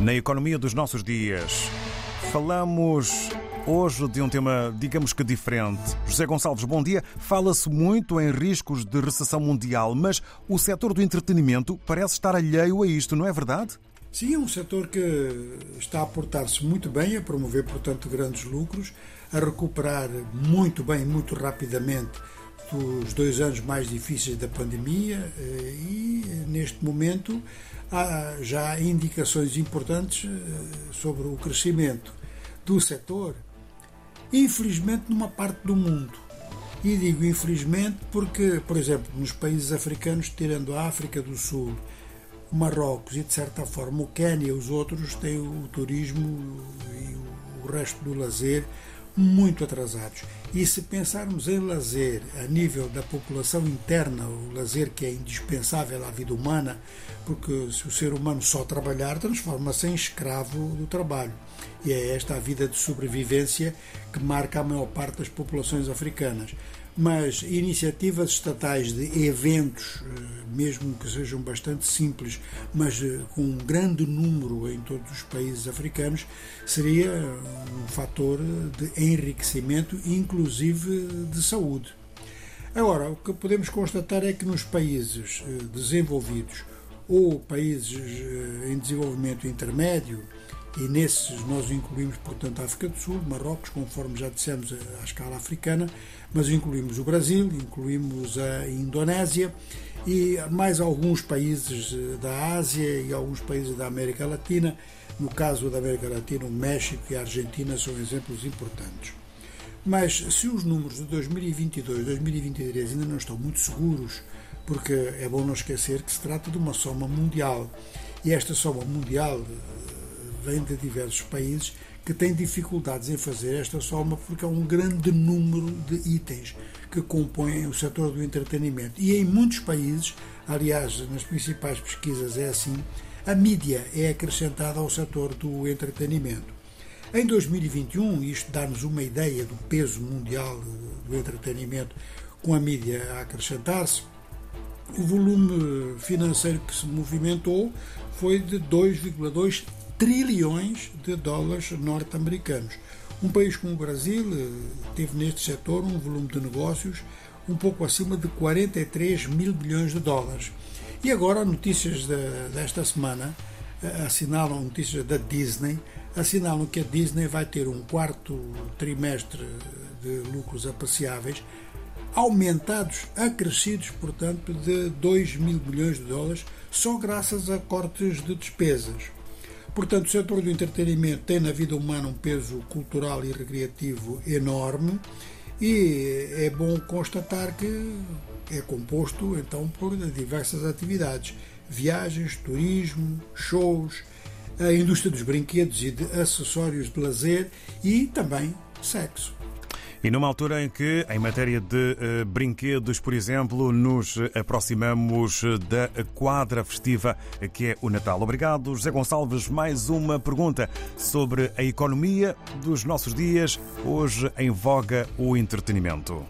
Na economia dos nossos dias, falamos hoje de um tema, digamos que diferente. José Gonçalves, bom dia. Fala-se muito em riscos de recessão mundial, mas o setor do entretenimento parece estar alheio a isto, não é verdade? Sim, é um setor que está a portar-se muito bem, a promover, portanto, grandes lucros, a recuperar muito bem, muito rapidamente dos dois anos mais difíceis da pandemia eh, e, neste momento, há já indicações importantes eh, sobre o crescimento do setor, infelizmente, numa parte do mundo. E digo infelizmente porque, por exemplo, nos países africanos, tirando a África do Sul, o Marrocos e, de certa forma, o Quênia, os outros têm o turismo e o resto do lazer muito atrasados. E se pensarmos em lazer a nível da população interna, o lazer que é indispensável à vida humana, porque se o ser humano só trabalhar, transforma-se em escravo do trabalho. E é esta a vida de sobrevivência que marca a maior parte das populações africanas mas iniciativas estatais de eventos, eh, mesmo que sejam bastante simples, mas eh, com um grande número em todos os países africanos, seria um fator de enriquecimento, inclusive de saúde. Agora, o que podemos constatar é que nos países eh, desenvolvidos ou países em desenvolvimento intermédio, e nesses nós incluímos, portanto, a África do Sul, Marrocos, conforme já dissemos, à escala africana, mas incluímos o Brasil, incluímos a Indonésia e mais alguns países eh, da Ásia e alguns países da América Latina. No caso da América Latina, o México e a Argentina são exemplos importantes. Mas se os números de 2022 2023 ainda não estão muito seguros, porque é bom não esquecer que se trata de uma soma mundial, e esta soma mundial vem de diversos países que têm dificuldades em fazer esta soma porque há um grande número de itens que compõem o setor do entretenimento. E em muitos países, aliás, nas principais pesquisas é assim, a mídia é acrescentada ao setor do entretenimento. Em 2021, isto dá-nos uma ideia do peso mundial do entretenimento com a mídia a acrescentar-se, o volume financeiro que se movimentou foi de 2,2 trilhões de dólares norte-americanos. Um país como o Brasil eh, teve neste setor um volume de negócios um pouco acima de 43 mil milhões de dólares. E agora, notícias de, desta semana eh, assinalam, notícias da Disney, assinalam que a Disney vai ter um quarto trimestre de lucros apreciáveis, aumentados, acrescidos, portanto, de 2 mil milhões de dólares, só graças a cortes de despesas. Portanto, o setor do entretenimento tem na vida humana um peso cultural e recreativo enorme e é bom constatar que é composto então por diversas atividades, viagens, turismo, shows, a indústria dos brinquedos e de acessórios de lazer e também sexo. E numa altura em que, em matéria de uh, brinquedos, por exemplo, nos aproximamos da quadra festiva que é o Natal. Obrigado, José Gonçalves. Mais uma pergunta sobre a economia dos nossos dias, hoje em voga o entretenimento.